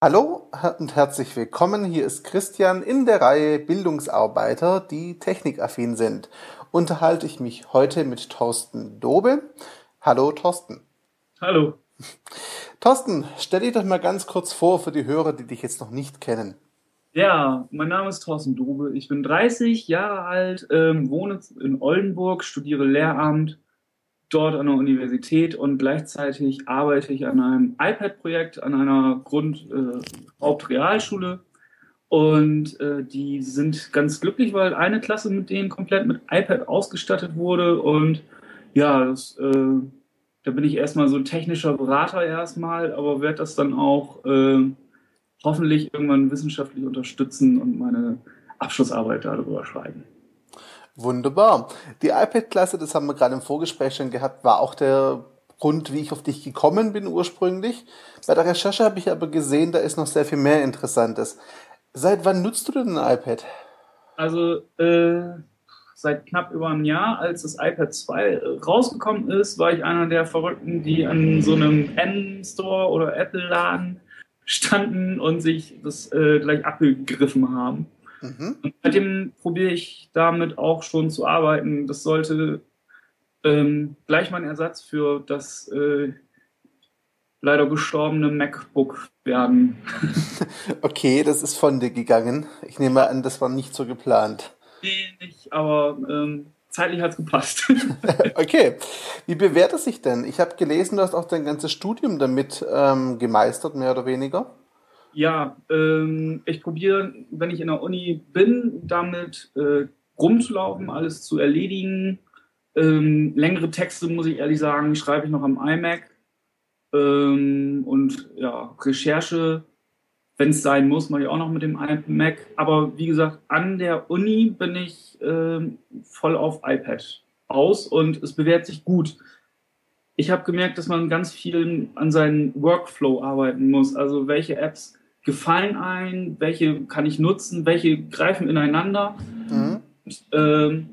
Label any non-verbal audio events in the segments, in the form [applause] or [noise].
Hallo und herzlich willkommen. Hier ist Christian in der Reihe Bildungsarbeiter, die technikaffin sind. Unterhalte ich mich heute mit Thorsten Dobe. Hallo Thorsten. Hallo. Thorsten, stell dich doch mal ganz kurz vor für die Hörer, die dich jetzt noch nicht kennen. Ja, mein Name ist Thorsten Dobe. Ich bin 30 Jahre alt, ähm, wohne in Oldenburg, studiere Lehramt dort an der Universität und gleichzeitig arbeite ich an einem iPad-Projekt an einer Grund äh, Hauptrealschule und äh, die sind ganz glücklich, weil eine Klasse mit denen komplett mit iPad ausgestattet wurde und ja, das, äh, da bin ich erstmal so ein technischer Berater erstmal, aber werde das dann auch äh, hoffentlich irgendwann wissenschaftlich unterstützen und meine Abschlussarbeit darüber schreiben. Wunderbar. Die iPad-Klasse, das haben wir gerade im Vorgespräch schon gehabt, war auch der Grund, wie ich auf dich gekommen bin ursprünglich. Bei der Recherche habe ich aber gesehen, da ist noch sehr viel mehr Interessantes. Seit wann nutzt du denn ein iPad? Also äh, seit knapp über einem Jahr, als das iPad 2 rausgekommen ist, war ich einer der Verrückten, die an so einem N-Store oder Apple-Laden standen und sich das äh, gleich abgegriffen haben. Mhm. Und seitdem probiere ich damit auch schon zu arbeiten. Das sollte ähm, gleich mein Ersatz für das äh, leider gestorbene MacBook werden. [laughs] okay, das ist von dir gegangen. Ich nehme an, das war nicht so geplant. Nee, nicht, aber ähm, zeitlich hat es gepasst. [laughs] [laughs] okay. Wie bewährt es sich denn? Ich habe gelesen, du hast auch dein ganzes Studium damit ähm, gemeistert, mehr oder weniger. Ja, ähm, ich probiere, wenn ich in der Uni bin, damit äh, rumzulaufen, alles zu erledigen. Ähm, längere Texte, muss ich ehrlich sagen, schreibe ich noch am iMac. Ähm, und ja, Recherche, wenn es sein muss, mache ich auch noch mit dem iMac. Aber wie gesagt, an der Uni bin ich äh, voll auf iPad aus und es bewährt sich gut. Ich habe gemerkt, dass man ganz viel an seinen Workflow arbeiten muss. Also welche Apps gefallen ein, welche kann ich nutzen, welche greifen ineinander. Mhm. Und, ähm,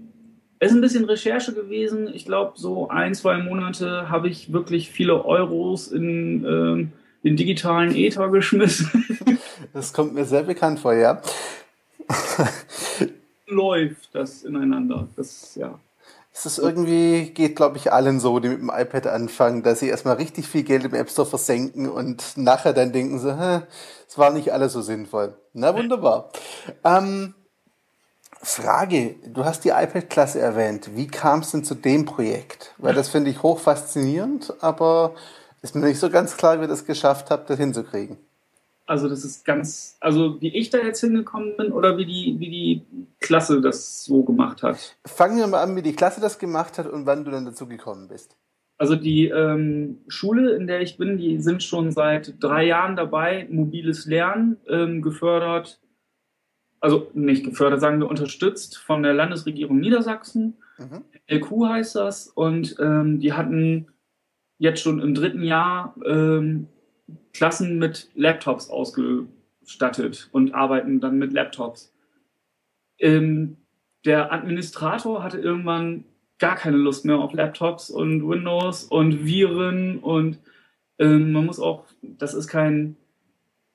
es ist ein bisschen Recherche gewesen. Ich glaube, so ein, zwei Monate habe ich wirklich viele Euros in ähm, den digitalen Ether geschmissen. [laughs] Das kommt mir sehr bekannt vor, ja. [laughs] Läuft das ineinander. Das, ja. Es ist irgendwie, geht glaube ich allen so, die mit dem iPad anfangen, dass sie erstmal richtig viel Geld im App Store versenken und nachher dann denken sie, es war nicht alles so sinnvoll. Na wunderbar. Ähm, Frage, du hast die iPad-Klasse erwähnt. Wie kam es denn zu dem Projekt? Weil das finde ich hoch faszinierend, aber ist mir nicht so ganz klar, wie ihr das geschafft habt, das hinzukriegen. Also das ist ganz, also wie ich da jetzt hingekommen bin oder wie die, wie die Klasse das so gemacht hat. Fangen wir mal an, wie die Klasse das gemacht hat und wann du dann dazu gekommen bist. Also die ähm, Schule, in der ich bin, die sind schon seit drei Jahren dabei, mobiles Lernen ähm, gefördert, also nicht gefördert, sagen wir unterstützt von der Landesregierung Niedersachsen. Mhm. LQ heißt das und ähm, die hatten jetzt schon im dritten Jahr ähm, Klassen mit Laptops ausgestattet und arbeiten dann mit Laptops. Ähm, der Administrator hatte irgendwann gar keine Lust mehr auf Laptops und Windows und Viren und ähm, man muss auch, das ist kein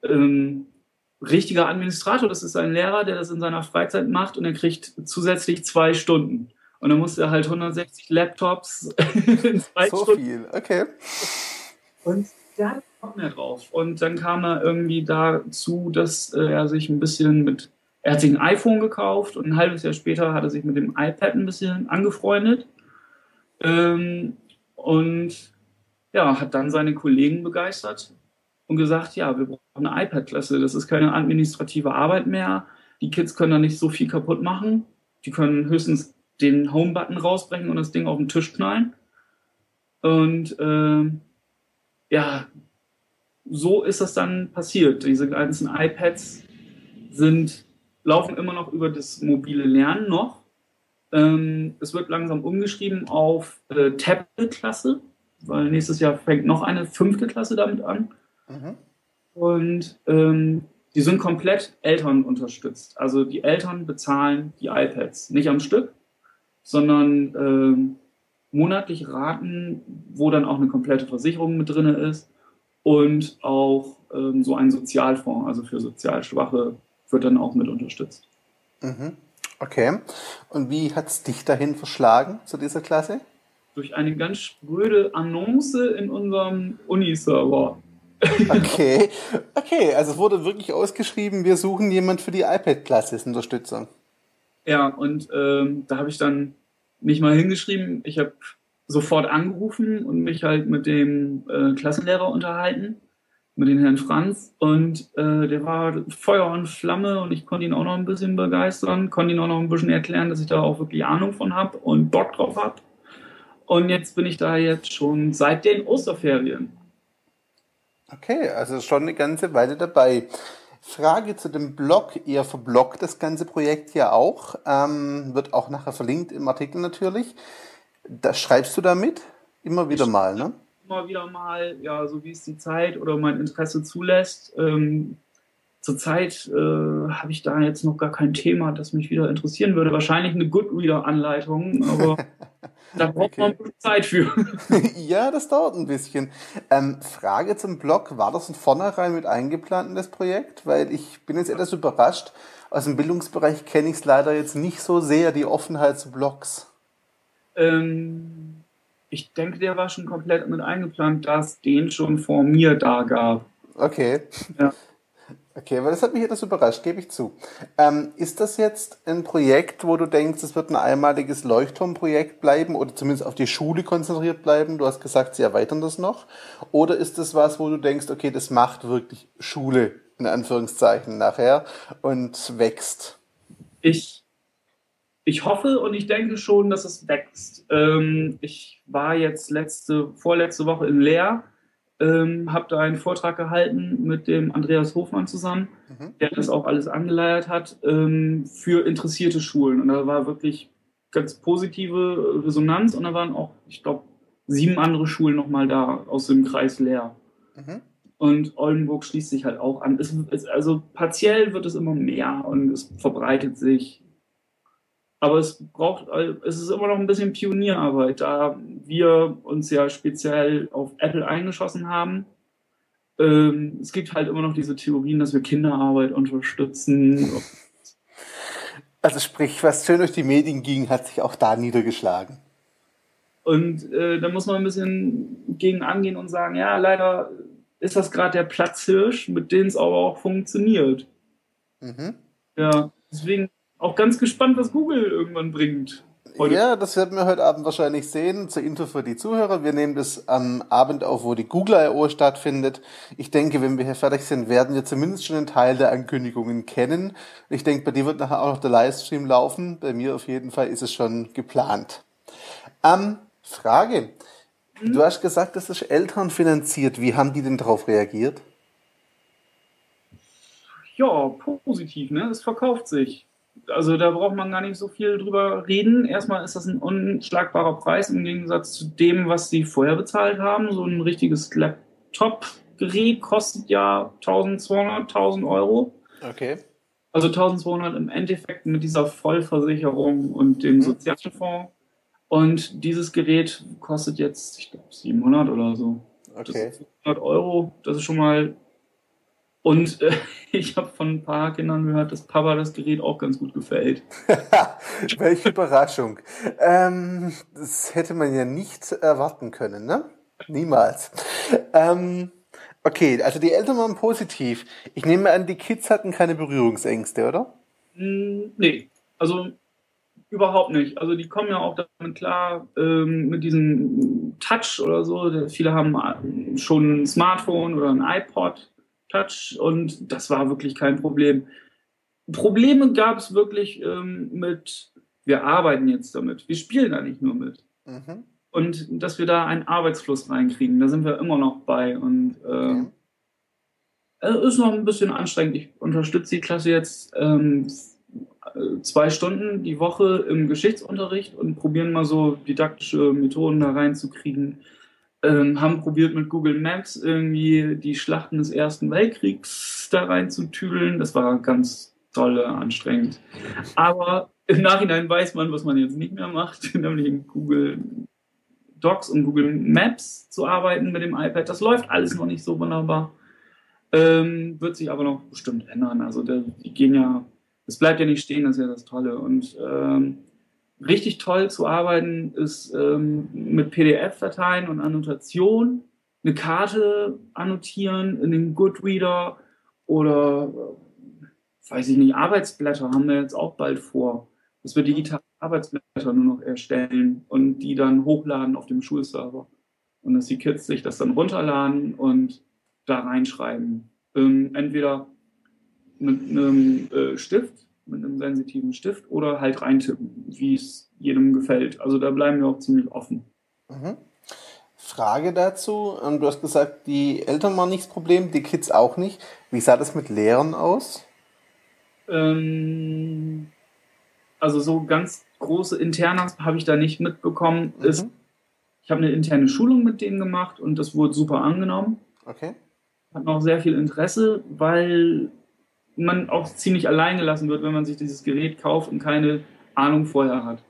ähm, richtiger Administrator, das ist ein Lehrer, der das in seiner Freizeit macht und er kriegt zusätzlich zwei Stunden. Und dann muss er halt 160 Laptops [laughs] in zwei so Stunden. So viel, okay. Und der hat Bock mehr drauf. Und dann kam er irgendwie dazu, dass äh, er sich ein bisschen mit, er hat sich ein iPhone gekauft und ein halbes Jahr später hat er sich mit dem iPad ein bisschen angefreundet. Ähm, und ja, hat dann seine Kollegen begeistert und gesagt, ja, wir brauchen eine iPad-Klasse. Das ist keine administrative Arbeit mehr. Die Kids können da nicht so viel kaputt machen. Die können höchstens den Home-Button rausbrechen und das Ding auf den Tisch knallen. Und äh, ja, so ist das dann passiert. Diese ganzen iPads sind, laufen immer noch über das mobile Lernen noch. Ähm, es wird langsam umgeschrieben auf äh, Tablet-Klasse, weil nächstes Jahr fängt noch eine fünfte Klasse damit an. Mhm. Und ähm, die sind komplett Eltern unterstützt. Also die Eltern bezahlen die iPads nicht am Stück, sondern ähm, monatlich Raten, wo dann auch eine komplette Versicherung mit drin ist und auch ähm, so ein Sozialfonds, also für sozial Schwache, wird dann auch mit unterstützt. Mhm. Okay. Und wie hat es dich dahin verschlagen zu dieser Klasse? Durch eine ganz spröde Annonce in unserem Uni-Server. [laughs] Okay, okay, also wurde wirklich ausgeschrieben, wir suchen jemand für die iPad-Klasse als Unterstützung. Ja, und ähm, da habe ich dann nicht mal hingeschrieben, ich habe sofort angerufen und mich halt mit dem äh, Klassenlehrer unterhalten, mit dem Herrn Franz. Und äh, der war Feuer und Flamme und ich konnte ihn auch noch ein bisschen begeistern, konnte ihn auch noch ein bisschen erklären, dass ich da auch wirklich Ahnung von habe und Bock drauf habe. Und jetzt bin ich da jetzt schon seit den Osterferien. Okay, also schon eine ganze Weile dabei. Frage zu dem Blog. Ihr verbloggt das ganze Projekt ja auch. Ähm, wird auch nachher verlinkt im Artikel natürlich. Da schreibst du damit? Immer wieder ich mal, ne? Immer wieder mal, ja, so wie es die Zeit oder mein Interesse zulässt. Ähm, Zurzeit äh, habe ich da jetzt noch gar kein Thema, das mich wieder interessieren würde. Wahrscheinlich eine Goodreader-Anleitung, aber [laughs] da [laughs] braucht okay. man Zeit für. [laughs] ja, das dauert ein bisschen. Ähm, Frage zum Blog, war das von vornherein mit eingeplant in das Projekt? Weil ich bin jetzt etwas überrascht. Aus dem Bildungsbereich kenne ich es leider jetzt nicht so sehr, die Offenheit zu Blogs. Ähm, ich denke, der war schon komplett mit eingeplant, da es den schon vor mir da gab. Okay. Ja. Okay, weil das hat mich etwas überrascht, gebe ich zu. Ähm, ist das jetzt ein Projekt, wo du denkst, es wird ein einmaliges Leuchtturmprojekt bleiben oder zumindest auf die Schule konzentriert bleiben? Du hast gesagt, sie erweitern das noch. Oder ist das was, wo du denkst, okay, das macht wirklich Schule, in Anführungszeichen, nachher und wächst? Ich, ich hoffe und ich denke schon, dass es wächst. Ähm, ich war jetzt letzte, vorletzte Woche in Leer ähm, habe da einen Vortrag gehalten mit dem Andreas Hofmann zusammen, mhm. der das auch alles angeleiert hat, ähm, für interessierte Schulen. Und da war wirklich ganz positive Resonanz und da waren auch, ich glaube, sieben andere Schulen nochmal da aus dem Kreis leer. Mhm. Und Oldenburg schließt sich halt auch an. Es, es, also partiell wird es immer mehr und es verbreitet sich. Aber es braucht, es ist immer noch ein bisschen Pionierarbeit, da wir uns ja speziell auf Apple eingeschossen haben. Ähm, es gibt halt immer noch diese Theorien, dass wir Kinderarbeit unterstützen. Also sprich, was schön durch die Medien ging, hat sich auch da niedergeschlagen. Und äh, da muss man ein bisschen gegen angehen und sagen, ja, leider ist das gerade der Platzhirsch, mit dem es aber auch funktioniert. Mhm. Ja, deswegen auch ganz gespannt, was Google irgendwann bringt. Heute. Ja, das werden wir heute Abend wahrscheinlich sehen. Zur Info für die Zuhörer. Wir nehmen das am Abend auf, wo die Google I.O. stattfindet. Ich denke, wenn wir hier fertig sind, werden wir zumindest schon einen Teil der Ankündigungen kennen. Ich denke, bei dir wird nachher auch noch der Livestream laufen. Bei mir auf jeden Fall ist es schon geplant. Ähm, Frage. Hm? Du hast gesagt, das ist Eltern finanziert. Wie haben die denn darauf reagiert? Ja, positiv, ne? Es verkauft sich also da braucht man gar nicht so viel drüber reden. Erstmal ist das ein unschlagbarer Preis im Gegensatz zu dem, was sie vorher bezahlt haben. So ein richtiges Laptop-Gerät kostet ja 1200, 1000 Euro. Okay. Also 1200 im Endeffekt mit dieser Vollversicherung und dem mhm. Sozialfonds. Und dieses Gerät kostet jetzt, ich glaube, 700 oder so. Okay. 700 Euro, das ist schon mal und äh, [laughs] ich habe von ein paar Kindern gehört, dass Papa das Gerät auch ganz gut gefällt. [laughs] Welche Überraschung. Ähm, das hätte man ja nicht erwarten können, ne? Niemals. Ähm, okay, also die Eltern waren positiv. Ich nehme an, die Kids hatten keine Berührungsängste, oder? Hm, nee, also überhaupt nicht. Also die kommen ja auch damit klar, ähm, mit diesem Touch oder so. Viele haben schon ein Smartphone oder ein iPod Touch und das war wirklich kein Problem. Probleme gab es wirklich ähm, mit, wir arbeiten jetzt damit, wir spielen da nicht nur mit. Mhm. Und dass wir da einen Arbeitsfluss reinkriegen, da sind wir immer noch bei und äh, okay. ist noch ein bisschen anstrengend. Ich unterstütze die Klasse jetzt ähm, zwei Stunden die Woche im Geschichtsunterricht und probieren mal so didaktische Methoden da reinzukriegen ähm, haben probiert mit Google Maps irgendwie die Schlachten des Ersten Weltkriegs da reinzutüdeln. Das war ganz toll, anstrengend. Aber im Nachhinein weiß man, was man jetzt nicht mehr macht, [laughs] nämlich in Google Docs und Google Maps zu arbeiten mit dem iPad. Das läuft alles noch nicht so wunderbar. Ähm, wird sich aber noch bestimmt ändern. Also der, die gehen ja, es bleibt ja nicht stehen, das ist ja das Tolle. Und ähm, richtig toll zu arbeiten ist ähm, mit PDF-Dateien und Annotation, eine Karte annotieren in den Goodreader oder weiß ich nicht, Arbeitsblätter haben wir jetzt auch bald vor, dass wir digitale Arbeitsblätter nur noch erstellen und die dann hochladen auf dem Schulserver. Und dass die Kids sich das dann runterladen und da reinschreiben. Ähm, entweder mit einem äh, Stift, mit einem sensitiven Stift oder halt reintippen, wie es jedem gefällt. Also da bleiben wir auch ziemlich offen. Mhm. Frage dazu. Ähm, du hast gesagt, die Eltern waren nicht das Problem, die Kids auch nicht. Wie sah das mit Lehrern aus? Ähm, also so ganz große Internas habe ich da nicht mitbekommen. Mhm. Ist, ich habe eine interne Schulung mit denen gemacht und das wurde super angenommen. Okay. Hat noch sehr viel Interesse, weil man auch ziemlich allein gelassen wird, wenn man sich dieses Gerät kauft und keine Ahnung vorher hat.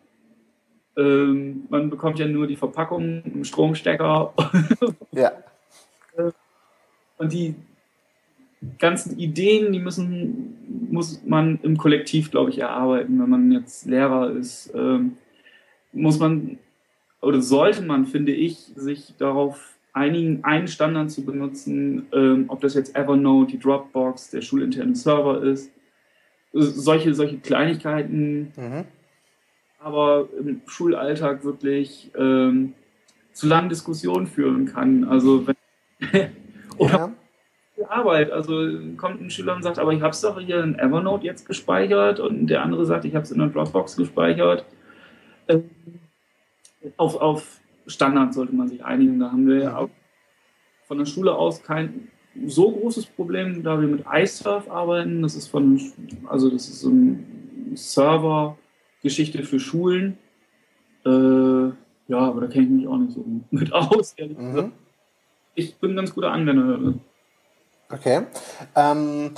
Ähm, man bekommt ja nur die Verpackung, einen Stromstecker. [laughs] ja. Und die ganzen Ideen, die müssen, muss man im Kollektiv, glaube ich, erarbeiten. Wenn man jetzt Lehrer ist, ähm, muss man oder sollte man, finde ich, sich darauf einigen, einen Standard zu benutzen, ähm, ob das jetzt Evernote, die Dropbox, der schulinterne Server ist. Solche, solche Kleinigkeiten, mhm. aber im Schulalltag wirklich ähm, zu langen Diskussionen führen kann. Also wenn, [laughs] oder Arbeit. Also kommt ein Schüler und sagt, aber ich habe es doch hier in Evernote jetzt gespeichert und der andere sagt, ich habe es in der Dropbox gespeichert. Ähm, auf, auf Standard sollte man sich einigen. Da haben wir ja auch von der Schule aus kein so großes Problem, da wir mit iSurf arbeiten. Das ist von, also das ist so eine Server-Geschichte für Schulen. Äh, ja, aber da kenne ich mich auch nicht so mit aus, ehrlich mhm. gesagt. Ich bin ein ganz guter Anwender. Okay. Ähm,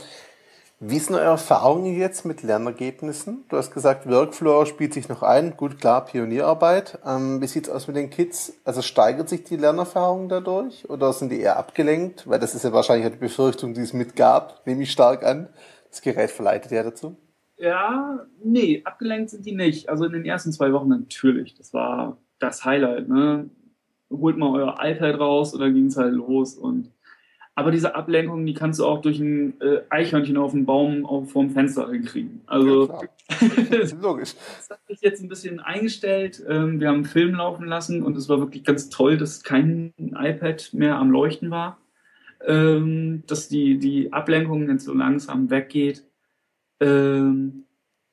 wie sind eure Erfahrungen jetzt mit Lernergebnissen? Du hast gesagt, Workflow spielt sich noch ein. Gut, klar, Pionierarbeit. Ähm, wie sieht's aus mit den Kids? Also steigert sich die Lernerfahrung dadurch oder sind die eher abgelenkt? Weil das ist ja wahrscheinlich die Befürchtung, die es mitgab, nehme ich stark an. Das Gerät verleitet ja dazu. Ja, nee, abgelenkt sind die nicht. Also in den ersten zwei Wochen natürlich. Das war das Highlight. Ne? Holt mal euer iPad raus und dann ging es halt los und aber diese Ablenkung, die kannst du auch durch ein äh, Eichhörnchen auf dem Baum auf, vorm Fenster hinkriegen. Also ja, [laughs] [laughs] logisch. Das hat sich jetzt ein bisschen eingestellt. Ähm, wir haben einen Film laufen lassen und es war wirklich ganz toll, dass kein iPad mehr am Leuchten war. Ähm, dass die, die Ablenkung jetzt so langsam weggeht. Ähm,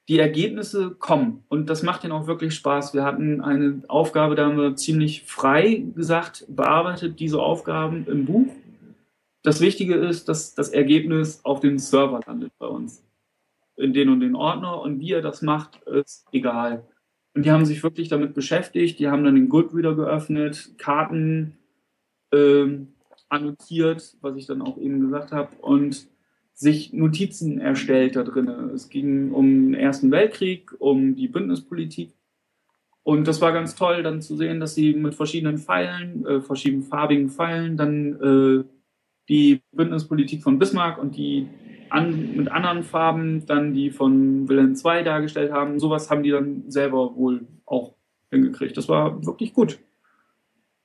die Ergebnisse kommen und das macht ihnen auch wirklich Spaß. Wir hatten eine Aufgabe, da haben wir ziemlich frei gesagt, bearbeitet diese Aufgaben im Buch das Wichtige ist, dass das Ergebnis auf dem Server landet bei uns. In den und den Ordner. Und wie er das macht, ist egal. Und die haben sich wirklich damit beschäftigt. Die haben dann den Goodreader geöffnet, Karten ähm, annotiert, was ich dann auch eben gesagt habe, und sich Notizen erstellt da drin. Es ging um den Ersten Weltkrieg, um die Bündnispolitik. Und das war ganz toll, dann zu sehen, dass sie mit verschiedenen Pfeilen, äh, verschiedenen farbigen Pfeilen dann äh, die Bündnispolitik von Bismarck und die an, mit anderen Farben dann die von Wilhelm II dargestellt haben. Sowas haben die dann selber wohl auch hingekriegt. Das war wirklich gut.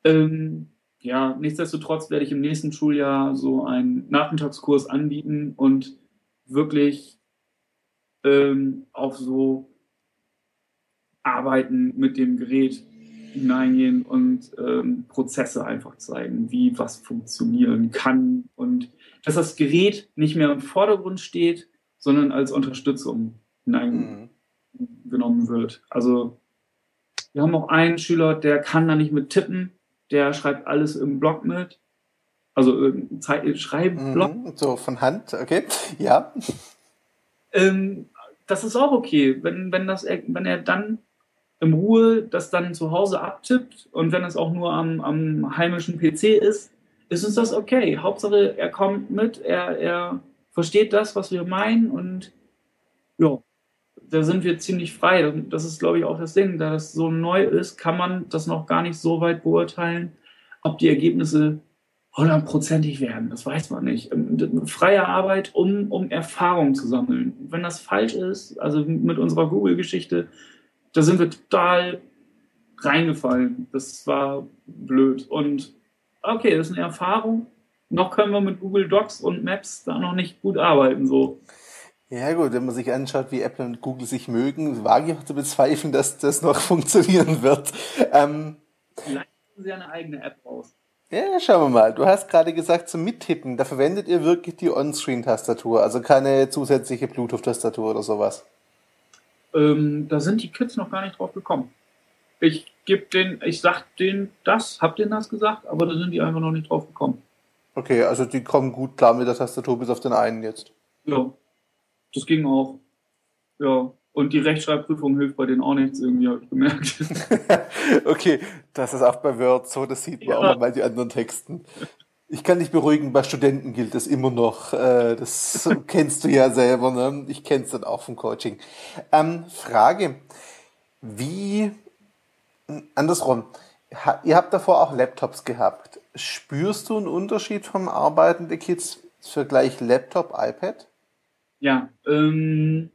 Ähm, ja, nichtsdestotrotz werde ich im nächsten Schuljahr so einen Nachmittagskurs anbieten und wirklich ähm, auf so Arbeiten mit dem Gerät hineingehen und ähm, Prozesse einfach zeigen, wie was funktionieren kann und dass das Gerät nicht mehr im Vordergrund steht, sondern als Unterstützung hineingenommen mhm. wird. Also wir haben auch einen Schüler, der kann da nicht mit tippen, der schreibt alles im Blog mit. Also äh, Schreibblock. Mhm, so von Hand, okay. Ja. Ähm, das ist auch okay, wenn, wenn, das, wenn er dann in Ruhe das dann zu Hause abtippt und wenn es auch nur am, am heimischen PC ist, ist uns das okay. Hauptsache, er kommt mit, er, er versteht das, was wir meinen und ja, da sind wir ziemlich frei. Das ist, glaube ich, auch das Ding. Da das so neu ist, kann man das noch gar nicht so weit beurteilen, ob die Ergebnisse hundertprozentig werden. Das weiß man nicht. Ähm, freie Arbeit, um, um Erfahrung zu sammeln. Wenn das falsch ist, also mit unserer Google-Geschichte, da sind wir total reingefallen. Das war blöd. Und okay, das ist eine Erfahrung. Noch können wir mit Google Docs und Maps da noch nicht gut arbeiten. So. Ja gut, wenn man sich anschaut, wie Apple und Google sich mögen, wage ich auch zu bezweifeln, dass das noch [laughs] funktionieren wird. Ähm, Vielleicht sie eine eigene App raus. Ja, schauen wir mal. Du hast gerade gesagt, zum Mittippen, da verwendet ihr wirklich die On-Screen-Tastatur, also keine zusätzliche Bluetooth-Tastatur oder sowas. Ähm, da sind die Kids noch gar nicht drauf gekommen. Ich gebe den, ich sag denen das, hab denen das gesagt, aber da sind die einfach noch nicht drauf gekommen. Okay, also die kommen gut klar mit der Tastatur bis auf den einen jetzt. Ja, das ging auch. Ja, und die Rechtschreibprüfung hilft bei denen auch nichts, irgendwie, habe ich gemerkt. [laughs] okay, das ist auch bei Word so, das sieht man ja. auch bei den anderen Texten. Ich kann dich beruhigen, bei Studenten gilt das immer noch. Äh, das [laughs] kennst du ja selber, ne? Ich kenn's dann auch vom Coaching. Ähm, Frage, wie, andersrum, ihr habt davor auch Laptops gehabt. Spürst du einen Unterschied vom Arbeiten der Kids Vergleich Laptop, iPad? Ja, ähm,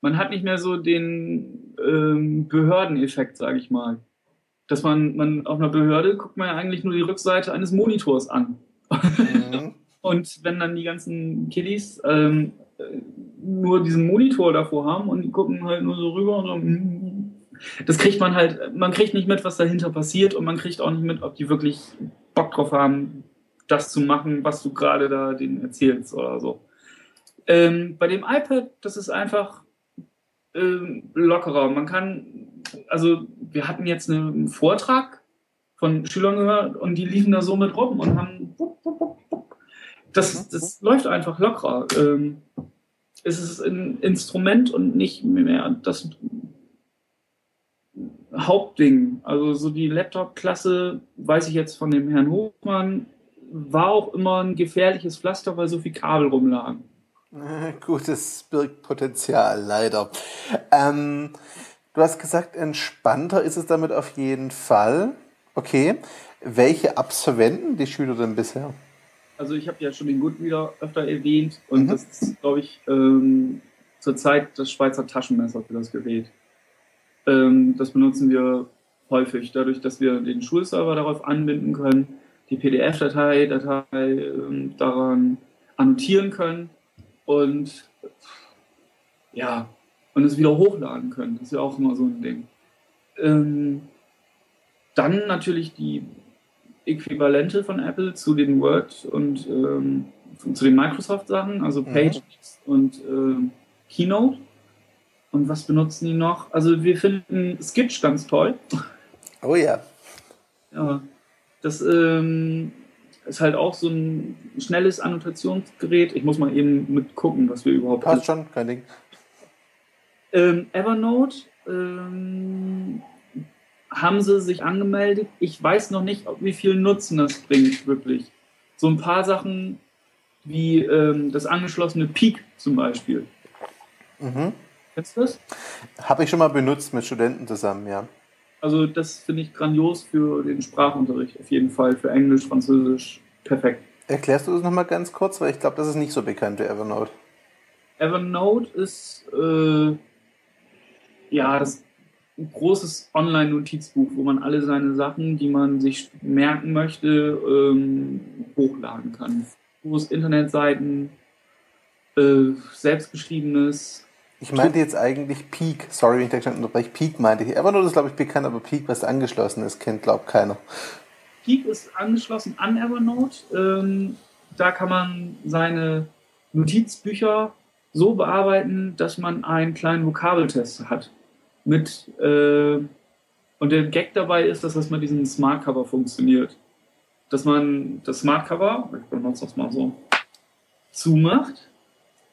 man hat nicht mehr so den ähm, Behördeneffekt, sage ich mal. Dass man, man auf einer Behörde guckt man ja eigentlich nur die Rückseite eines Monitors an. Mhm. [laughs] und wenn dann die ganzen Kiddies ähm, nur diesen Monitor davor haben und die gucken halt nur so rüber und so, mm, das kriegt man halt, man kriegt nicht mit, was dahinter passiert und man kriegt auch nicht mit, ob die wirklich Bock drauf haben, das zu machen, was du gerade da denen erzählst oder so. Ähm, bei dem iPad, das ist einfach, äh, lockerer. Man kann, also wir hatten jetzt einen Vortrag von Schülern gehört und die liefen da so mit rum und haben das, das läuft einfach lockerer. Ähm, es ist ein Instrument und nicht mehr das Hauptding. Also so die Laptop-Klasse, weiß ich jetzt von dem Herrn Hofmann, war auch immer ein gefährliches Pflaster, weil so viel Kabel rumlagen. [laughs] Gutes birgt Potenzial, leider. Ähm, du hast gesagt, entspannter ist es damit auf jeden Fall. Okay. Welche Apps verwenden die Schüler denn bisher? Also ich habe ja schon den Goodreader öfter erwähnt und mhm. das ist, glaube ich, ähm, zurzeit das Schweizer Taschenmesser für das Gerät. Ähm, das benutzen wir häufig, dadurch, dass wir den Schulserver darauf anbinden können, die PDF-Datei Datei, ähm, daran annotieren können und ja, und es wieder hochladen können. Das ist ja auch immer so ein Ding. Ähm, dann natürlich die Äquivalente von Apple zu den Word und ähm, zu den Microsoft-Sachen, also mhm. Pages mhm. und äh, Keynote. Und was benutzen die noch? Also wir finden Sketch ganz toll. Oh ja. Ja. Das ähm, ist halt auch so ein schnelles Annotationsgerät. Ich muss mal eben mit gucken, was wir überhaupt Passt schon, kein Ding. Ähm, Evernote ähm, haben sie sich angemeldet. Ich weiß noch nicht, wie viel Nutzen das bringt, wirklich. So ein paar Sachen wie ähm, das angeschlossene Peak zum Beispiel. Mhm. Kennst du das? Habe ich schon mal benutzt mit Studenten zusammen, ja. Also das finde ich grandios für den Sprachunterricht, auf jeden Fall, für Englisch, Französisch, perfekt. Erklärst du das nochmal ganz kurz, weil ich glaube, das ist nicht so bekannt wie Evernote. Evernote ist äh, ja das ein großes Online-Notizbuch, wo man alle seine Sachen, die man sich merken möchte, ähm, hochladen kann. Fotos, Internetseiten, äh, selbstgeschriebenes, ich meinte jetzt eigentlich Peak. Sorry, wenn ich da unterbreche. Peak meinte ich. Evernote ist, glaube ich, bekannt, aber Peak, was angeschlossen ist, kennt, glaubt keiner. Peak ist angeschlossen an Evernote. Ähm, da kann man seine Notizbücher so bearbeiten, dass man einen kleinen Vokabeltest hat. Mit, äh, und der Gag dabei ist, dass das mit diesem Smart Cover funktioniert. Dass man das Smart Cover, ich benutze das mal so, zumacht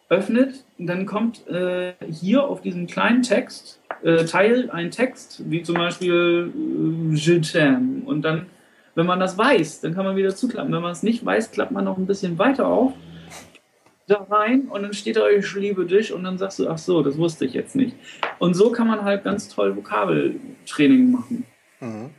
öffnet, dann kommt äh, hier auf diesem kleinen Text äh, Teil ein Text, wie zum Beispiel äh, t'aime. Und dann, wenn man das weiß, dann kann man wieder zuklappen. Wenn man es nicht weiß, klappt man noch ein bisschen weiter auf. Da rein und dann steht da, ich liebe dich und dann sagst du, ach so, das wusste ich jetzt nicht. Und so kann man halt ganz toll Vokabeltraining machen. Mhm.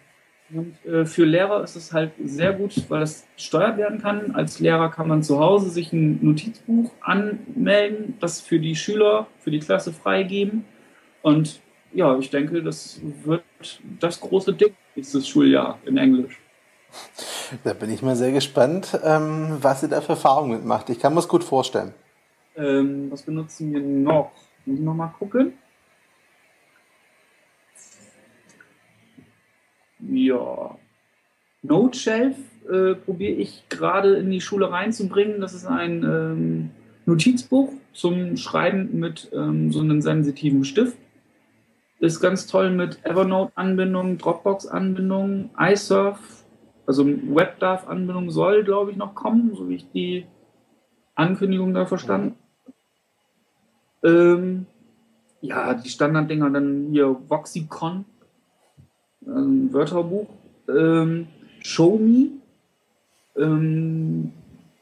Und äh, für Lehrer ist es halt sehr gut, weil das gesteuert werden kann. Als Lehrer kann man zu Hause sich ein Notizbuch anmelden, das für die Schüler, für die Klasse freigeben. Und ja, ich denke, das wird das große Ding nächstes Schuljahr in Englisch. Da bin ich mal sehr gespannt, ähm, was ihr da für Erfahrungen mitmacht. Ich kann mir das gut vorstellen. Ähm, was benutzen wir noch? Muss ich nochmal gucken. Ja. Note Shelf äh, probiere ich gerade in die Schule reinzubringen. Das ist ein ähm, Notizbuch zum Schreiben mit ähm, so einem sensitiven Stift. Ist ganz toll mit Evernote-Anbindung, Dropbox-Anbindung, iSurf, also WebDAV-Anbindung soll, glaube ich, noch kommen, so wie ich die Ankündigung da verstanden. Mhm. Ähm, ja, die Standarddinger dann hier Voxicon, ein Wörterbuch. Ähm, Show Me. Ähm,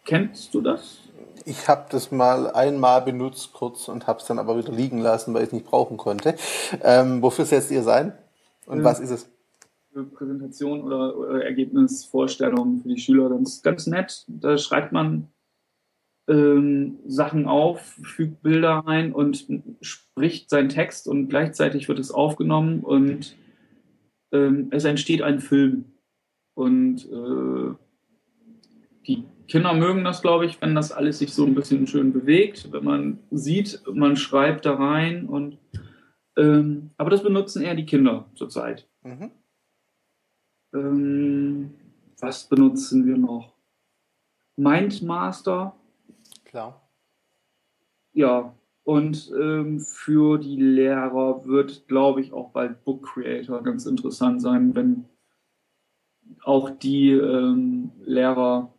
kennst du das? Ich habe das mal einmal benutzt kurz und habe es dann aber wieder liegen lassen, weil ich es nicht brauchen konnte. Ähm, wofür setzt ihr sein? Und ähm, was ist es? Präsentation oder, oder Ergebnisvorstellung für die Schüler. Das ist ganz nett. Da schreibt man ähm, Sachen auf, fügt Bilder ein und spricht seinen Text und gleichzeitig wird es aufgenommen und ähm, es entsteht ein Film. Und äh, die Kinder mögen das, glaube ich, wenn das alles sich so ein bisschen schön bewegt, wenn man sieht, man schreibt da rein und ähm, aber das benutzen eher die Kinder zurzeit. Mhm. Ähm, was benutzen wir noch? Mindmaster. Klar. Ja, und ähm, für die Lehrer wird, glaube ich, auch bald Book Creator ganz interessant sein, wenn auch die ähm, Lehrer,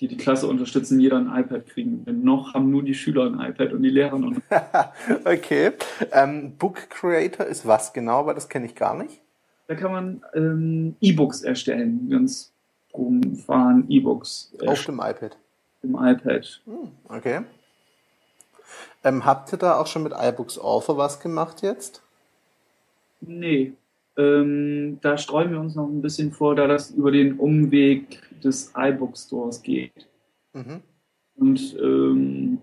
die die Klasse unterstützen, jeder ein iPad kriegen. Denn noch haben nur die Schüler ein iPad und die Lehrer noch. [laughs] okay. Ähm, Book Creator ist was genau? Weil das kenne ich gar nicht. Da kann man ähm, E-Books erstellen, ganz rumfahren E-Books. Auf dem iPad. Im iPad. Hm, okay. Ähm, habt ihr da auch schon mit iBooks Author was gemacht jetzt? Nee. Ähm, da streuen wir uns noch ein bisschen vor, da das über den Umweg des iBook Stores geht. Mhm. Und ähm,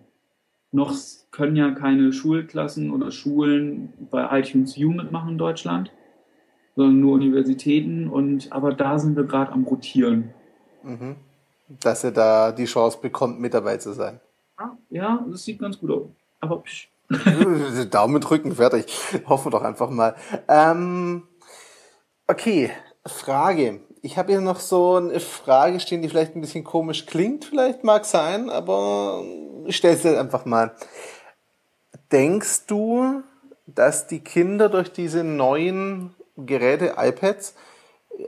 noch können ja keine Schulklassen oder Schulen bei iTunes U mitmachen in Deutschland, sondern nur Universitäten. Und aber da sind wir gerade am rotieren. Mhm. Dass ihr da die Chance bekommt, mit dabei zu sein. Ja, das sieht ganz gut aus. Aber psch. [laughs] Daumen drücken, fertig. Hoffen wir doch einfach mal. Ähm, okay, Frage. Ich habe hier noch so eine Frage stehen, die vielleicht ein bisschen komisch klingt, vielleicht mag sein, aber ich stelle sie einfach mal. Denkst du, dass die Kinder durch diese neuen Geräte, iPads,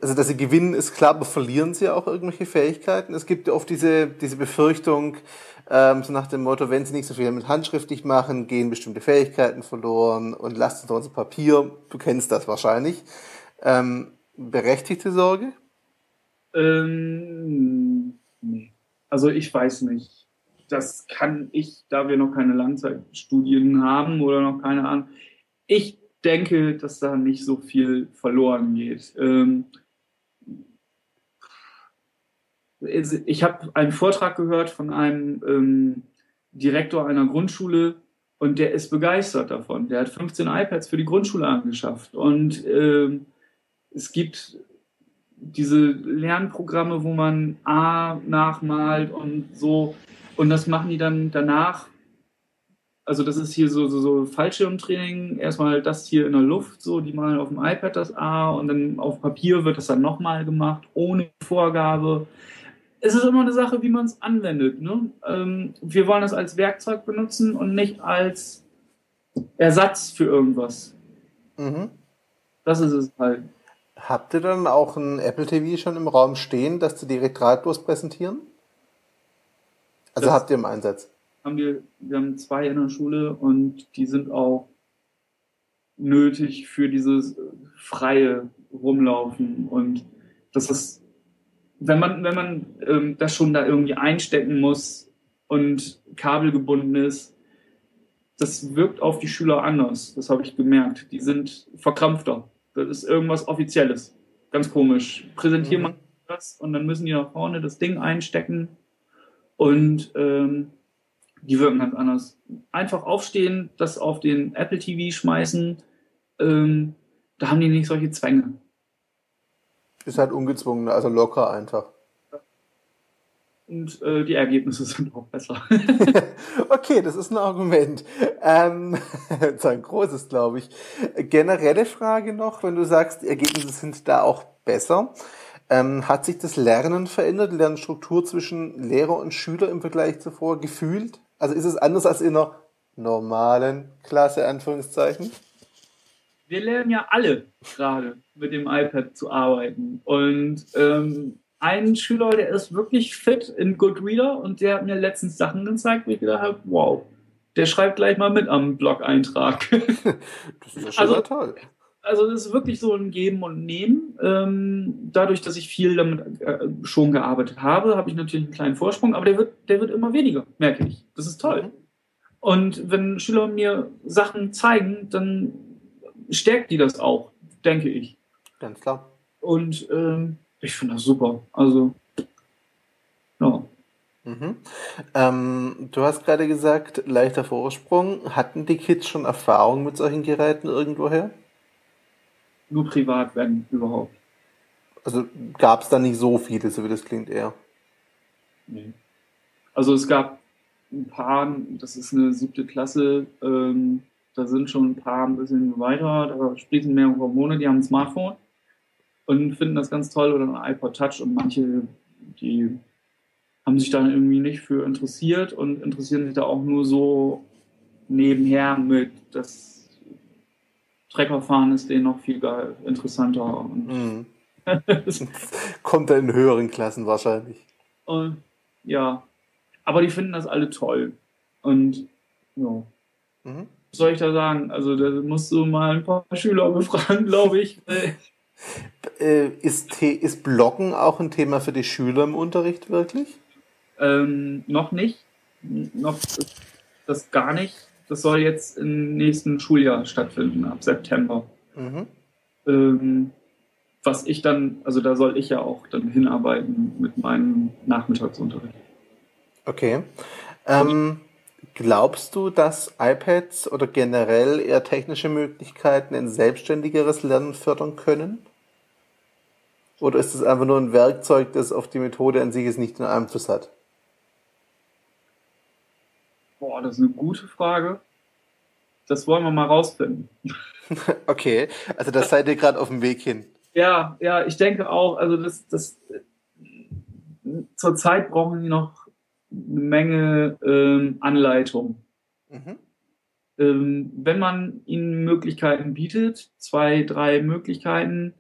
also dass sie gewinnen, ist klar, aber verlieren sie auch irgendwelche Fähigkeiten? Es gibt ja oft diese, diese Befürchtung, ähm, so nach dem Motto, wenn sie nicht so viel mit handschriftlich machen, gehen bestimmte Fähigkeiten verloren und lasst uns unser Papier. Du kennst das wahrscheinlich. Ähm, berechtigte Sorge? Ähm, nee. Also ich weiß nicht. Das kann ich, da wir noch keine Langzeitstudien haben oder noch keine Ahnung. Ich denke, dass da nicht so viel verloren geht. Ähm, ich habe einen Vortrag gehört von einem ähm, Direktor einer Grundschule und der ist begeistert davon. Der hat 15 iPads für die Grundschule angeschafft und ähm, es gibt diese Lernprogramme, wo man A nachmalt und so und das machen die dann danach. Also das ist hier so, so, so Fallschirmtraining. Erstmal das hier in der Luft, so die malen auf dem iPad das A und dann auf Papier wird das dann nochmal gemacht, ohne Vorgabe es ist immer eine Sache, wie man es anwendet. Ne? Ähm, wir wollen es als Werkzeug benutzen und nicht als Ersatz für irgendwas. Mhm. Das ist es halt. Habt ihr dann auch ein Apple TV schon im Raum stehen, das sie direkt drahtlos präsentieren? Also das habt ihr im Einsatz? Haben wir, wir haben zwei in der Schule und die sind auch nötig für dieses freie Rumlaufen und das ist wenn man, wenn man ähm, das schon da irgendwie einstecken muss, und kabelgebunden ist, das wirkt auf die Schüler anders. Das habe ich gemerkt. Die sind verkrampfter. Das ist irgendwas Offizielles. Ganz komisch. Präsentieren mhm. das und dann müssen die nach vorne das Ding einstecken und ähm, die wirken ganz anders. Einfach aufstehen, das auf den Apple TV schmeißen, ähm, da haben die nicht solche Zwänge. Ist halt ungezwungen, also locker einfach. Und äh, die Ergebnisse [laughs] sind auch besser. [laughs] okay, das ist ein Argument. Ähm, [laughs] das ist ein großes, glaube ich. Generelle Frage noch, wenn du sagst, die Ergebnisse sind da auch besser. Ähm, hat sich das Lernen verändert, die Lernstruktur zwischen Lehrer und Schüler im Vergleich zuvor gefühlt? Also ist es anders als in einer normalen Klasse, Anführungszeichen? Wir lernen ja alle gerade mit dem iPad zu arbeiten. Und ähm, ein Schüler, der ist wirklich fit in Goodreader und der hat mir letztens Sachen gezeigt, wo ich gedacht habe, wow, der schreibt gleich mal mit am Blog-Eintrag. [laughs] das ist ja schon also, toll also das ist wirklich so ein Geben und Nehmen. Ähm, dadurch, dass ich viel damit äh, schon gearbeitet habe, habe ich natürlich einen kleinen Vorsprung, aber der wird, der wird immer weniger, merke ich. Das ist toll. Mhm. Und wenn Schüler mir Sachen zeigen, dann stärkt die das auch, denke ich. Ganz klar. Und ähm, ich finde das super. Also, ja. Mhm. Ähm, du hast gerade gesagt, leichter Vorsprung. Hatten die Kids schon Erfahrung mit solchen Geräten irgendwoher? Nur privat, wenn überhaupt. Also gab es da nicht so viele, so wie das klingt eher. Nee. Also es gab ein paar, das ist eine siebte Klasse, ähm, da sind schon ein paar ein bisschen weiter, da sprießen mehr Hormone, die haben ein Smartphone und finden das ganz toll oder ein iPod Touch und manche, die haben sich dann irgendwie nicht für interessiert und interessieren sich da auch nur so nebenher mit, das Treckerfahren ist denen noch viel geil, interessanter. Mhm. [laughs] Kommt er in höheren Klassen wahrscheinlich. Und, ja, aber die finden das alle toll. Und ja. Mhm. Was soll ich da sagen? Also da musst du mal ein paar Schüler befragen, glaube ich. [laughs] Äh, ist, ist Bloggen auch ein Thema für die Schüler im Unterricht wirklich? Ähm, noch nicht. Noch das gar nicht das soll jetzt im nächsten Schuljahr stattfinden, ab September. Mhm. Ähm, was ich dann, also da soll ich ja auch dann hinarbeiten mit meinem Nachmittagsunterricht. Okay. Ähm, glaubst du, dass iPads oder generell eher technische Möglichkeiten ein selbstständigeres Lernen fördern können? Oder ist es einfach nur ein Werkzeug, das auf die Methode an sich es nicht einen Einfluss hat? Boah, das ist eine gute Frage. Das wollen wir mal rausfinden. [laughs] okay, also das seid ihr gerade auf dem Weg hin. Ja, ja, ich denke auch, also das, das zurzeit brauchen die noch eine Menge ähm, Anleitung. Mhm. Ähm, wenn man ihnen Möglichkeiten bietet, zwei, drei Möglichkeiten,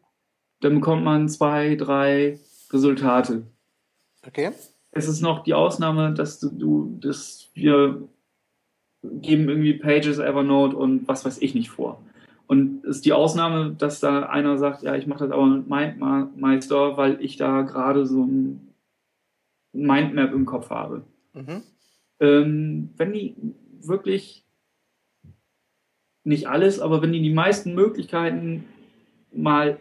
dann bekommt man zwei, drei Resultate. Okay es ist noch die Ausnahme, dass du, du dass wir geben irgendwie Pages, Evernote und was weiß ich nicht vor. Und es ist die Ausnahme, dass da einer sagt, ja, ich mache das aber mit MindMeister, weil ich da gerade so ein Mindmap im Kopf habe. Mhm. Ähm, wenn die wirklich nicht alles, aber wenn die die meisten Möglichkeiten mal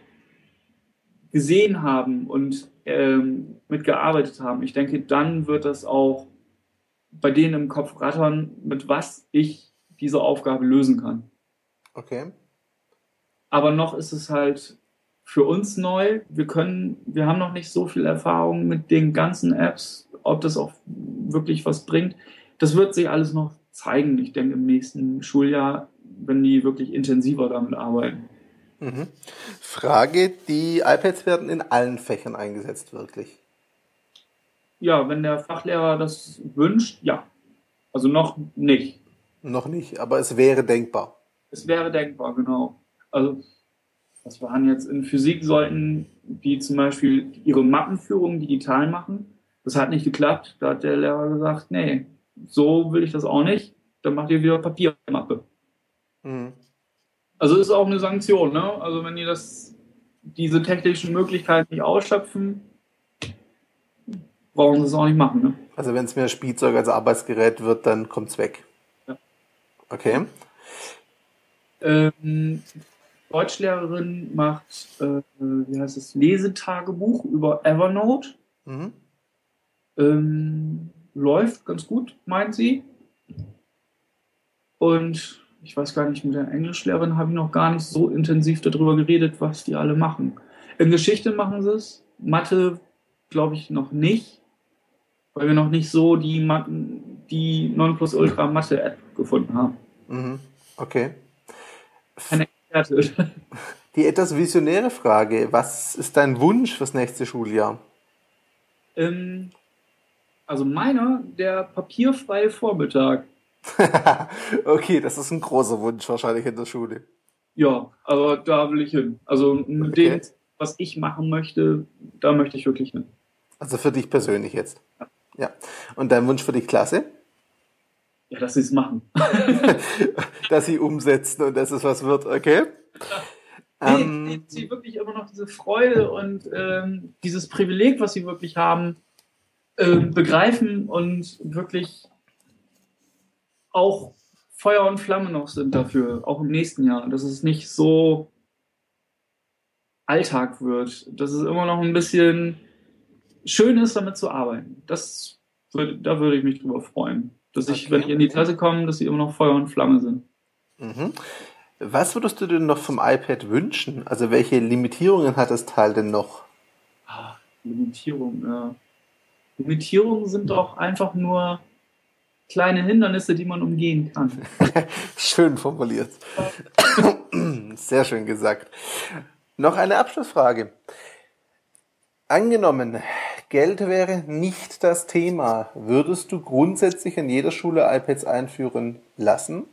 gesehen haben und ähm, mitgearbeitet haben. Ich denke, dann wird das auch bei denen im Kopf rattern, mit was ich diese Aufgabe lösen kann. Okay. Aber noch ist es halt für uns neu. Wir können, wir haben noch nicht so viel Erfahrung mit den ganzen Apps, ob das auch wirklich was bringt. Das wird sich alles noch zeigen. Ich denke im nächsten Schuljahr, wenn die wirklich intensiver damit arbeiten. Mhm. Frage, die iPads werden in allen Fächern eingesetzt, wirklich? Ja, wenn der Fachlehrer das wünscht, ja. Also noch nicht. Noch nicht, aber es wäre denkbar. Es wäre denkbar, genau. Also, was waren jetzt in Physik, sollten die zum Beispiel ihre Mappenführung digital machen. Das hat nicht geklappt. Da hat der Lehrer gesagt, nee, so will ich das auch nicht. Dann macht ihr wieder Papiermappe. Mhm. Also ist auch eine Sanktion, ne? Also wenn die das, diese technischen Möglichkeiten nicht ausschöpfen, brauchen sie es auch nicht machen, ne? Also wenn es mehr Spielzeug als Arbeitsgerät wird, dann kommt es weg. Ja. Okay. Ähm, Deutschlehrerin macht, äh, wie heißt es, Lesetagebuch über Evernote. Mhm. Ähm, läuft ganz gut, meint sie. Und ich weiß gar nicht, mit der Englischlehrerin habe ich noch gar nicht so intensiv darüber geredet, was die alle machen. In Geschichte machen sie es, Mathe glaube ich noch nicht, weil wir noch nicht so die, die Nonplusultra Mathe-App gefunden haben. Mhm. Okay. Keine Experte. [laughs] Die etwas visionäre Frage, was ist dein Wunsch fürs nächste Schuljahr? Ähm, also meiner, der papierfreie Vormittag. [laughs] okay, das ist ein großer Wunsch wahrscheinlich in der Schule. Ja, aber da will ich hin. Also mit Okay. dem, was ich machen möchte, da möchte ich wirklich hin. Also für dich persönlich jetzt. Ja. Und dein Wunsch für die Klasse? Ja, dass sie es machen. [laughs] Dass sie umsetzen und dass es was wird, okay? [laughs] Nee, Ähm, nee, sie wirklich immer noch diese Freude und ähm, dieses Privileg, was sie wirklich haben, ähm, begreifen und wirklich auch Feuer und Flamme noch sind dafür, auch im nächsten Jahr, dass es nicht so Alltag wird, dass es immer noch ein bisschen schön ist, damit zu arbeiten. Das würde, da würde ich mich drüber freuen, dass ich, Okay. wenn ich in die Klasse komme, dass sie immer noch Feuer und Flamme sind. Mhm. Was würdest du denn noch vom iPad wünschen? Also welche Limitierungen hat das Teil denn noch? Ah, Limitierung, ja. Limitierungen sind doch einfach nur kleine Hindernisse, die man umgehen kann. [laughs] Schön formuliert. [coughs] Sehr schön gesagt. Noch eine Abschlussfrage. Angenommen, Geld wäre nicht das Thema, würdest du grundsätzlich an jeder Schule iPads einführen lassen?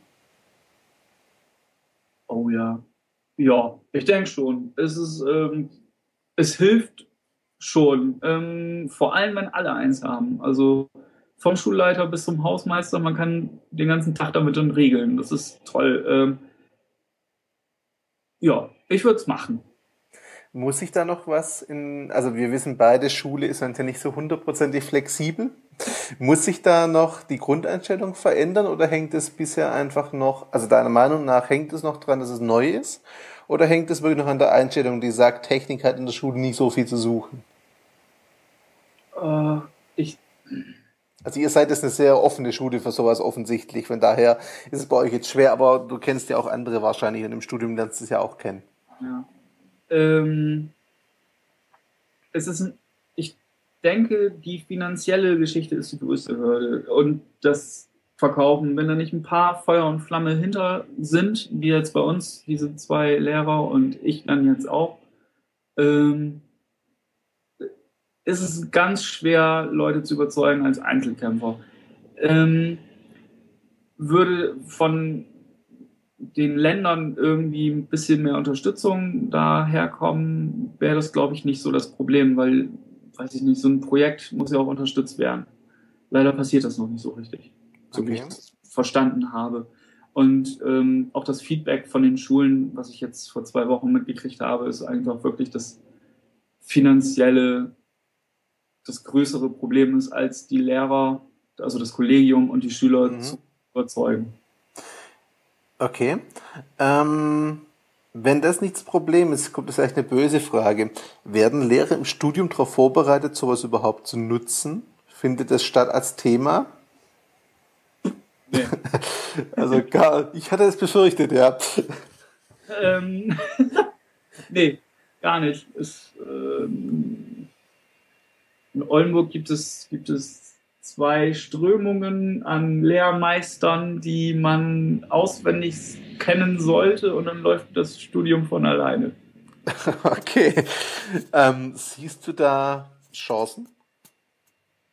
Oh ja. Ja, ich denke schon. Es ist, ähm, es hilft schon. Ähm, vor allem, wenn alle eins haben. Also vom Schulleiter bis zum Hausmeister, man kann den ganzen Tag damit dann regeln. Das ist toll. Ähm, ja, ich würde es machen. Muss ich da noch was in, also wir wissen beide, Schule ist ja nicht so hundertprozentig flexibel. Muss sich da noch die Grundeinstellung verändern oder hängt es bisher einfach noch, also deiner Meinung nach hängt es noch dran, dass es neu ist? Oder hängt es wirklich noch an der Einstellung, die sagt, Technik hat in der Schule nicht so viel zu suchen? Äh, ich, Also ihr seid jetzt eine sehr offene Schule für sowas offensichtlich, von daher ist es bei euch jetzt schwer, aber du kennst ja auch andere wahrscheinlich und im Studium lernst du es ja auch kennen. Ja. Ähm, es ist, ich denke, die finanzielle Geschichte ist die größte Hürde. Und das Verkaufen, wenn da nicht ein paar Feuer und Flamme hinter sind, wie jetzt bei uns, diese zwei Lehrer und ich dann jetzt auch, ähm, ist es ganz schwer, Leute zu überzeugen als Einzelkämpfer. Ähm, würde von den Ländern irgendwie ein bisschen mehr Unterstützung daherkommen, wäre das, glaube ich, nicht so das Problem, weil, weiß ich nicht, so ein Projekt muss ja auch unterstützt werden. Leider passiert das noch nicht so richtig, so wie ich Okay. es verstanden habe. Und ähm, auch das Feedback von den Schulen, was ich jetzt vor zwei Wochen mitgekriegt habe, ist einfach wirklich das finanzielle, das größere Problem ist, als die Lehrer, also das Kollegium und die Schüler Mhm. zu überzeugen. Okay. Ähm, wenn das nicht das Problem ist, kommt das vielleicht eine böse Frage. Werden Lehrer im Studium darauf vorbereitet, sowas überhaupt zu nutzen? Findet das statt als Thema? Nee. [laughs] Also gar, ich hatte es befürchtet, ja. Ähm, [laughs] nee, gar nicht. Es, ähm, in Oldenburg gibt es, gibt es zwei Strömungen an Lehrmeistern, die man auswendig kennen sollte und dann läuft das Studium von alleine. [laughs] Okay. Ähm, siehst du da Chancen?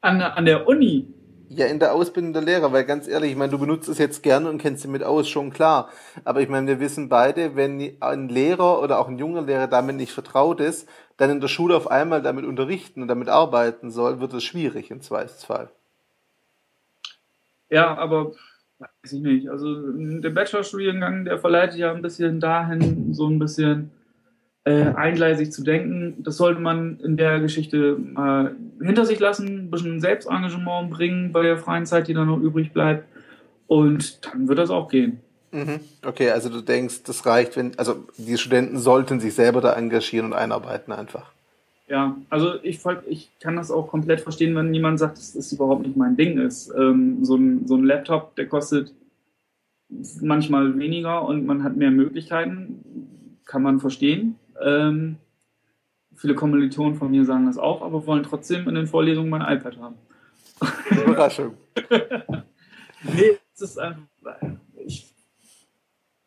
An, der- an der Uni, Ja, in der Ausbildung der Lehrer, weil ganz ehrlich, ich meine, du benutzt es jetzt gerne und kennst dich mit aus, schon klar. Aber ich meine, wir wissen beide, wenn ein Lehrer oder auch ein junger Lehrer damit nicht vertraut ist, dann in der Schule auf einmal damit unterrichten und damit arbeiten soll, wird es schwierig im Zweifelsfall. ja, aber weiß ich nicht. Also der Bachelorstudiengang, der verleitet ja ein bisschen dahin, so ein bisschen äh, eingleisig zu denken. Das sollte man in der Geschichte mal hinter sich lassen, ein bisschen Selbstengagement bringen bei der freien Zeit, die dann noch übrig bleibt. Und dann wird das auch gehen. Mhm. Okay, also du denkst, das reicht, wenn, also die Studenten sollten sich selber da engagieren und einarbeiten einfach. Ja, also ich, ich kann das auch komplett verstehen, wenn jemand sagt, dass das überhaupt nicht mein Ding ist. Ähm, so, ein, so ein Laptop, der kostet manchmal weniger und man hat mehr Möglichkeiten, kann man verstehen. Ähm, viele Kommilitonen von mir sagen das auch, aber wollen trotzdem in den Vorlesungen mein iPad haben. Überraschung. [laughs] nee, es ist einfach.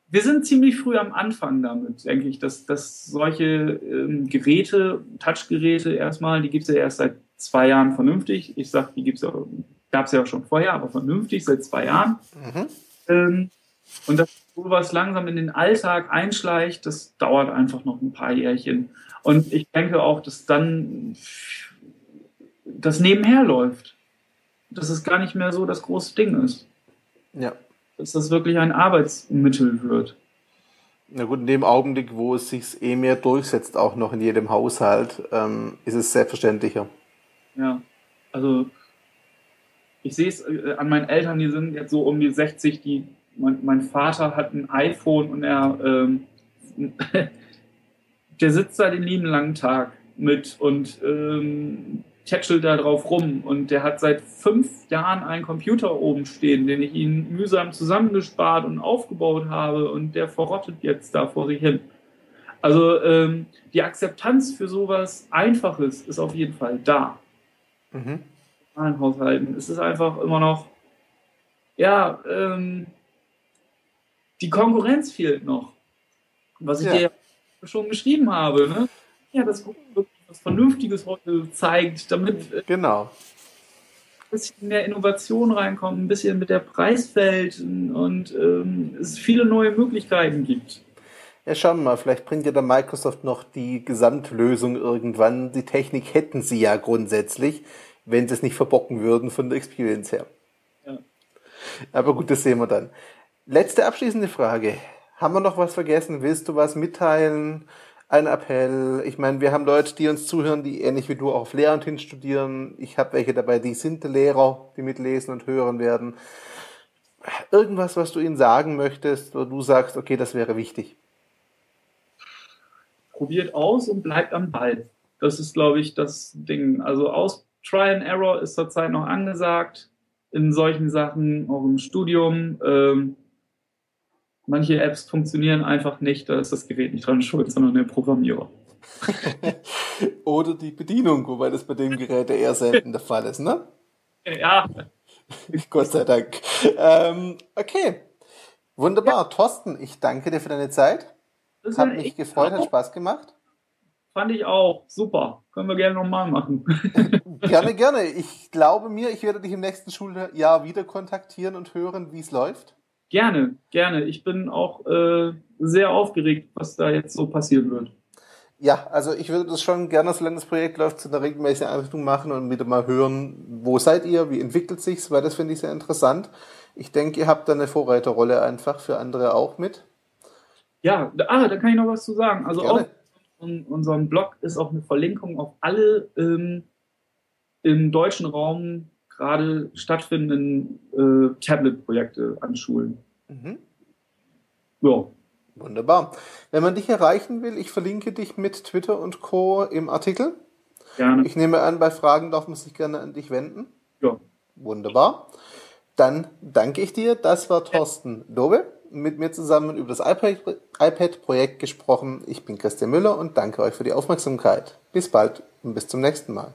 Wir sind ziemlich früh am Anfang damit, denke ich, dass, dass solche ähm, Geräte, Touchgeräte erstmal, die gibt es ja erst seit zwei Jahren vernünftig. Ich sage, die gibt's ja, gab es ja auch schon vorher, aber vernünftig seit zwei Jahren. Mhm. Ähm, und dass sowas langsam in den Alltag einschleicht, das dauert einfach noch ein paar Jährchen. Und ich denke auch, dass dann das nebenher läuft. Dass es gar nicht mehr so das große Ding ist. Ja. Dass das wirklich ein Arbeitsmittel wird. Na gut, in dem Augenblick, wo es sich eh mehr durchsetzt, auch noch in jedem Haushalt, ähm, ist es selbstverständlicher. Ja, also ich sehe es äh, an meinen Eltern, die sind jetzt so um die 60, die mein, mein Vater hat ein iPhone und er, ähm, [laughs] der sitzt da den lieben langen Tag mit und ähm, tätschelt da drauf rum. Und der hat seit fünf Jahren einen Computer oben stehen, den ich ihn mühsam zusammengespart und aufgebaut habe und der verrottet jetzt da vor sich hin. Also ähm, die Akzeptanz für sowas Einfaches ist auf jeden Fall da. Mhm. In Haushalten. Es ist einfach immer noch, ja, ähm, die Konkurrenz fehlt noch. Was ich ja. dir schon geschrieben habe. Ne? Ja, das was Vernünftiges heute zeigt, damit äh, genau. ein bisschen mehr Innovation reinkommt, ein bisschen mit der Preiswelt und ähm, es viele neue Möglichkeiten gibt. Ja, schauen wir mal, vielleicht bringt ja der Microsoft noch die Gesamtlösung irgendwann. Die Technik hätten sie ja grundsätzlich, wenn sie es nicht verbocken würden von der Experience her. Ja. Aber gut, das sehen wir dann. Letzte abschließende Frage. Haben wir noch was vergessen? Willst du was mitteilen? Ein Appell? Ich meine, wir haben Leute, die uns zuhören, die ähnlich wie du auch auf Lehramt hin studieren. Ich habe welche dabei, die sind Lehrer, die mitlesen und hören werden. Irgendwas, was du ihnen sagen möchtest, wo du sagst, okay, das wäre wichtig. Probiert aus und bleibt am Ball. Das ist, glaube ich, das Ding. Also aus Try and Error ist zurzeit noch angesagt in solchen Sachen, auch im Studium. Ähm, Manche Apps funktionieren einfach nicht, da ist das Gerät nicht dran schuld, sondern der Programmierer. [laughs] Oder die Bedienung, wobei das bei dem Gerät eher selten der Fall ist, ne? Ja. [laughs] Gott sei Dank. Ähm, okay. Wunderbar. Ja. Thorsten, ich danke dir für deine Zeit. Das hat mich gefreut, hat Spaß gemacht. Fand ich auch. Super. Können wir gerne nochmal machen. [laughs] gerne, gerne. Ich glaube mir, ich werde dich im nächsten Schuljahr wieder kontaktieren und hören, wie es läuft. Gerne, gerne. Ich bin auch äh, sehr aufgeregt, was da jetzt so passieren wird. Ja, also ich würde das schon gerne, solange das Projekt läuft, zu einer regelmäßigen Einrichtung machen und wieder mal hören, wo seid ihr, wie entwickelt sich's, weil das finde ich sehr interessant. Ich denke, ihr habt da eine Vorreiterrolle einfach für andere auch mit. Ja, ah, da kann ich noch was zu sagen. Also gerne. auf unserem Blog ist auch eine Verlinkung auf alle ähm, im deutschen Raum gerade stattfindenden äh, Tablet-Projekte an Schulen. Mhm. Ja. Wunderbar. Wenn man dich erreichen will, ich verlinke dich mit Twitter und Co. im Artikel. Gerne. Ich nehme an, bei Fragen darf man sich gerne an dich wenden. Ja. Wunderbar. Dann danke ich dir. Das war Thorsten Dobe. Mit mir zusammen über das iPad-Projekt gesprochen. Ich bin Christian Müller und danke euch für die Aufmerksamkeit. Bis bald und bis zum nächsten Mal.